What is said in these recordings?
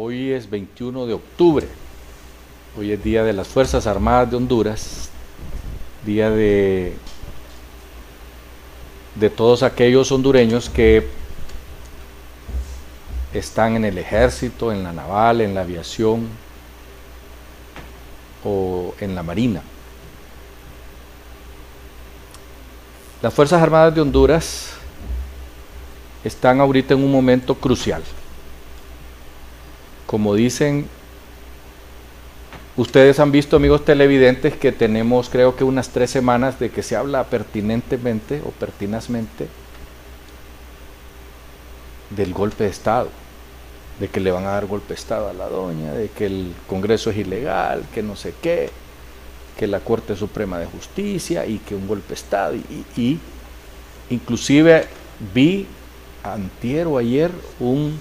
Hoy es 21 de octubre. Hoy es Día de las Fuerzas Armadas de Honduras. Día de, de todos aquellos hondureños que están en el ejército, en la naval, en la aviación o en la marina. Las Fuerzas Armadas de Honduras están ahorita en un momento crucial. Como dicen, ustedes han visto, amigos televidentes, que tenemos creo que unas tres semanas de que se habla pertinentemente o pertinazmente del golpe de Estado, de que le van a dar golpe de Estado a la doña, de que el Congreso es ilegal, que no sé qué que la Corte Suprema de Justicia y que un golpe de Estado. Y, inclusive vi antier o ayer un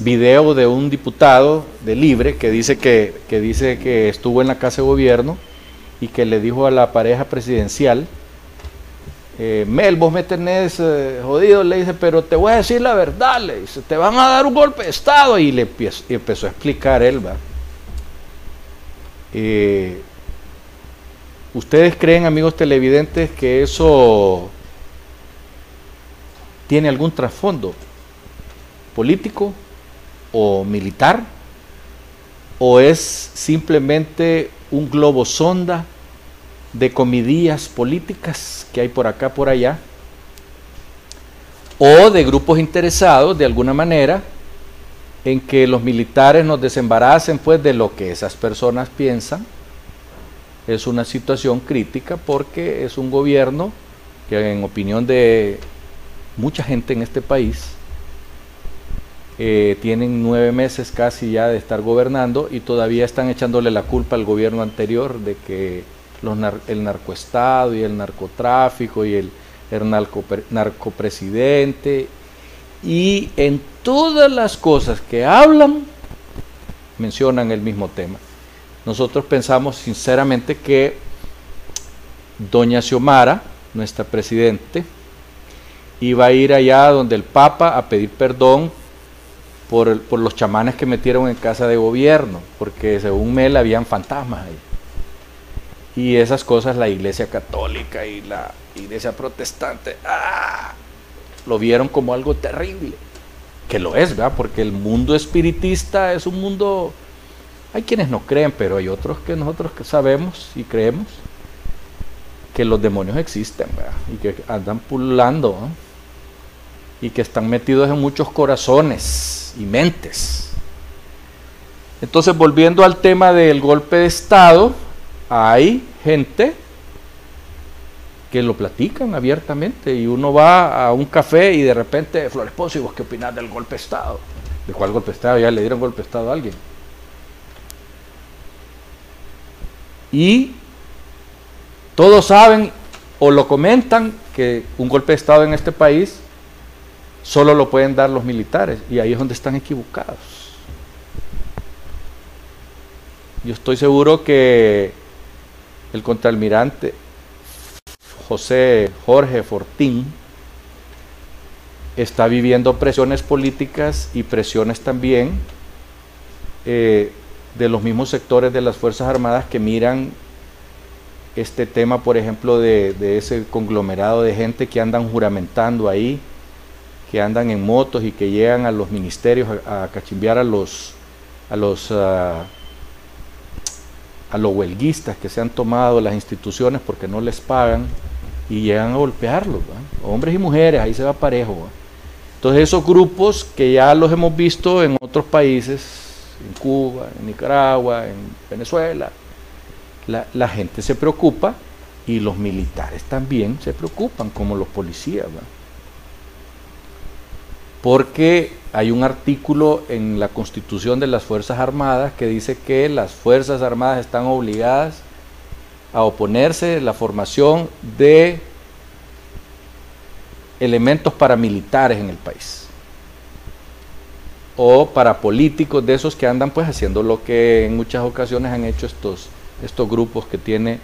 video de un diputado de Libre que dice que, que dice que estuvo en la Casa de Gobierno y que le dijo a la pareja presidencial, eh, Mel, vos me tenés eh, jodido, le dice, pero te voy a decir la verdad, le dice, te van a dar un golpe de Estado y le empezó a explicar él, ¿va? Eh, ¿Ustedes creen, amigos televidentes, que eso tiene algún trasfondo político o militar? ¿O es simplemente un globo sonda de comidillas políticas que hay por acá, por allá? ¿O de grupos interesados de alguna manera en que los militares nos desembaracen pues de lo que esas personas piensan. Es una situación crítica porque es un gobierno que en opinión de mucha gente en este país eh, tienen nueve meses casi ya de estar gobernando y todavía están echándole la culpa al gobierno anterior de que los el narcoestado y el narcotráfico y el, el narcopresidente y en todas las cosas que hablan mencionan el mismo tema. Nosotros pensamos sinceramente que doña Xiomara, nuestra presidente, iba a ir allá donde el Papa a pedir perdón por, por los chamanes que metieron en casa de gobierno, porque según Mel habían fantasmas ahí. Y esas cosas la iglesia católica y la iglesia protestante, ¡ah! lo vieron como algo terrible, que lo es, ¿verdad? Porque el mundo espiritista es un mundo, hay quienes no creen, pero hay otros que nosotros sabemos y creemos que los demonios existen. Y que andan pululando, y que están metidos en muchos corazones y mentes. Entonces, volviendo al tema del golpe de Estado, hay gente que lo platican abiertamente y uno va a un café y de repente, Flores Ponce, ¿y vos qué opinás del golpe de Estado? ¿De cuál golpe de Estado? Ya le dieron golpe de Estado a alguien. Y todos saben o lo comentan que un golpe de Estado en este país solo lo pueden dar los militares y ahí es donde están equivocados. Yo estoy seguro que el contraalmirante José Jorge Fortín está viviendo presiones políticas y presiones también eh, de los mismos sectores de las Fuerzas Armadas que miran este tema, por ejemplo, de, ese conglomerado de gente que andan juramentando ahí, que andan en motos y que llegan a los ministerios a, cachimbear a los a los ah, a los huelguistas que se han tomado las instituciones porque no les pagan y llegan a golpearlos, hombres y mujeres, ahí se va parejo. Entonces esos grupos que ya los hemos visto en otros países, en Cuba, en Nicaragua, en Venezuela, la, gente se preocupa y los militares también se preocupan, como los policías. Porque hay un artículo en la constitución de las Fuerzas Armadas que dice que las Fuerzas Armadas están obligadas a oponerse la formación de elementos paramilitares en el país o para políticos de esos que andan pues haciendo lo que en muchas ocasiones han hecho estos, estos grupos que tiene,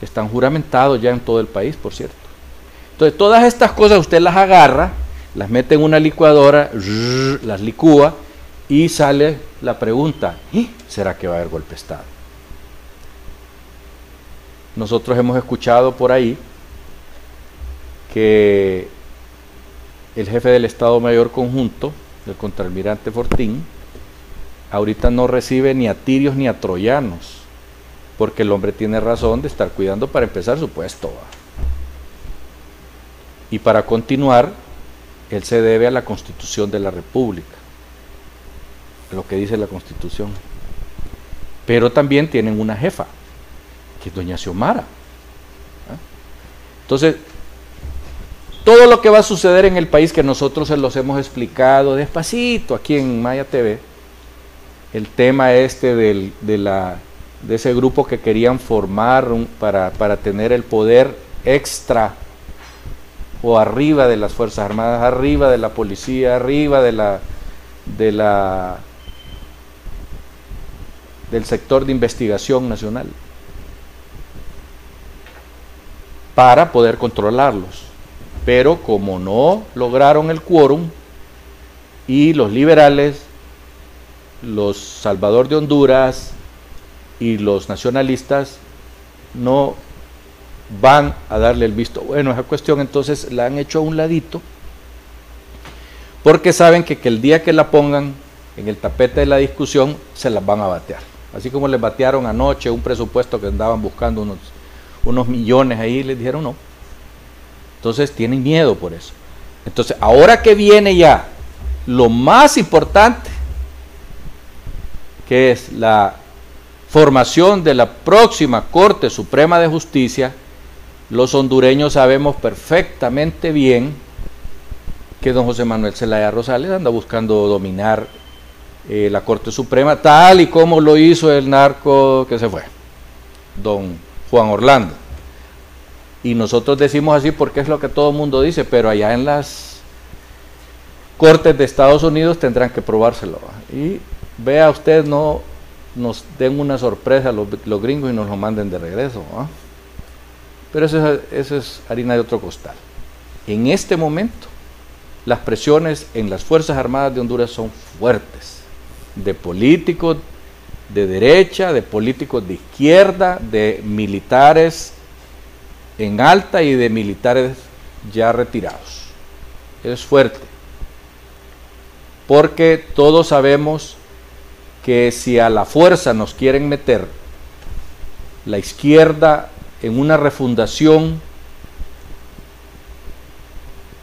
están juramentados ya en todo el país, por cierto. Entonces todas estas cosas usted las agarra, las mete en una licuadora, las licúa Y sale la pregunta, ¿será que va a haber golpe de Estado? Nosotros hemos escuchado por ahí que el jefe del Estado Mayor Conjunto, el contraalmirante Fortín, ahorita no recibe ni a tirios ni a troyanos, porque el hombre tiene razón de estar cuidando para empezar su puesto. Y para continuar, él se debe a la Constitución de la República, lo que dice la Constitución. Pero también tienen una jefa, que es doña Xiomara. ¿ah? Entonces, todo lo que va a suceder en el país que nosotros se los hemos explicado despacito aquí en Maya TV, el tema este del, de, la, de ese grupo que querían formar para, para tener el poder extra o arriba de las Fuerzas Armadas, arriba de la policía, arriba de la, de la del sector de investigación nacional para poder controlarlos. Pero como no lograron el quórum y los liberales, los Salvador de Honduras y los nacionalistas no van a darle el visto bueno esa cuestión, entonces la han hecho a un ladito, porque saben que, que el día que la pongan en el tapete de la discusión, se las van a batear. Así como les batearon anoche un presupuesto que andaban buscando unos, unos millones ahí, les dijeron no, entonces tienen miedo por eso. Entonces, ahora que viene ya lo más importante, que es la formación de la próxima Corte Suprema de Justicia, los hondureños sabemos perfectamente bien que don José Manuel Zelaya Rosales anda buscando dominar eh, la Corte Suprema tal y como lo hizo el narco que se fue, don Juan Orlando. Y nosotros decimos así porque es lo que todo el mundo dice, pero allá en las cortes de Estados Unidos tendrán que probárselo. Y vea usted, no nos den una sorpresa los, los gringos y nos lo manden de regreso. Pero eso es, es harina de otro costal. En este momento, las presiones en las Fuerzas Armadas de Honduras son fuertes, de políticos de derecha, de políticos de izquierda, de militares en alta y de militares ya retirados. Es fuerte. Porque todos sabemos que si a la fuerza nos quieren meter la izquierda en una refundación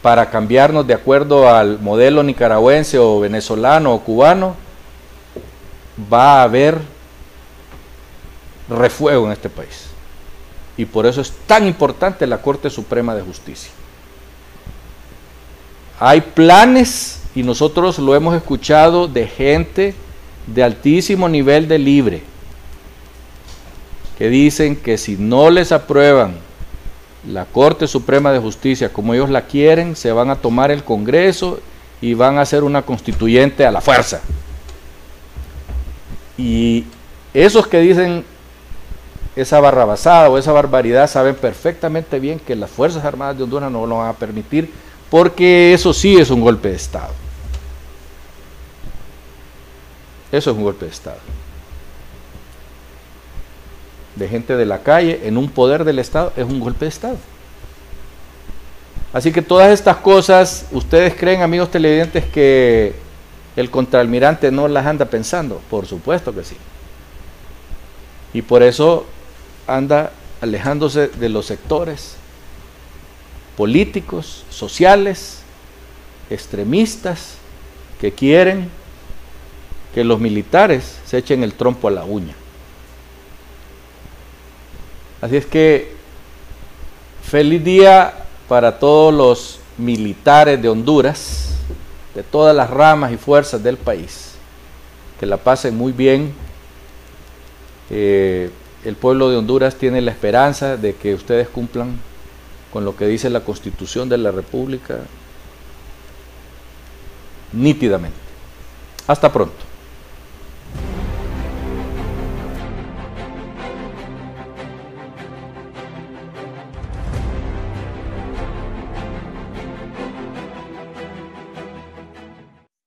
para cambiarnos de acuerdo al modelo nicaragüense o venezolano o cubano, va a haber refuego en este país. Y por eso es tan importante la Corte Suprema de Justicia. Hay planes, y nosotros lo hemos escuchado, de gente de altísimo nivel de libre, que dicen que si no les aprueban la Corte Suprema de Justicia como ellos la quieren, se van a tomar el Congreso y van a hacer una constituyente a la fuerza. Y esos que dicen esa barrabasada o esa barbaridad saben perfectamente bien que las Fuerzas Armadas de Honduras no lo van a permitir porque eso sí es un golpe de Estado. Eso es un golpe de Estado. De gente de la calle en un poder del Estado es un golpe de Estado. Así que todas estas cosas, ¿ustedes creen, amigos televidentes, que el contraalmirante no las anda pensando? Por supuesto que sí. Y por eso anda alejándose de los sectores políticos, sociales, extremistas, que quieren que los militares se echen el trompo a la uña. Así es que feliz día para todos los militares de Honduras, de todas las ramas y fuerzas del país. Que la pasen muy bien. Eh, el pueblo de Honduras tiene la esperanza de que ustedes cumplan con lo que dice la Constitución de la República nítidamente. Hasta pronto.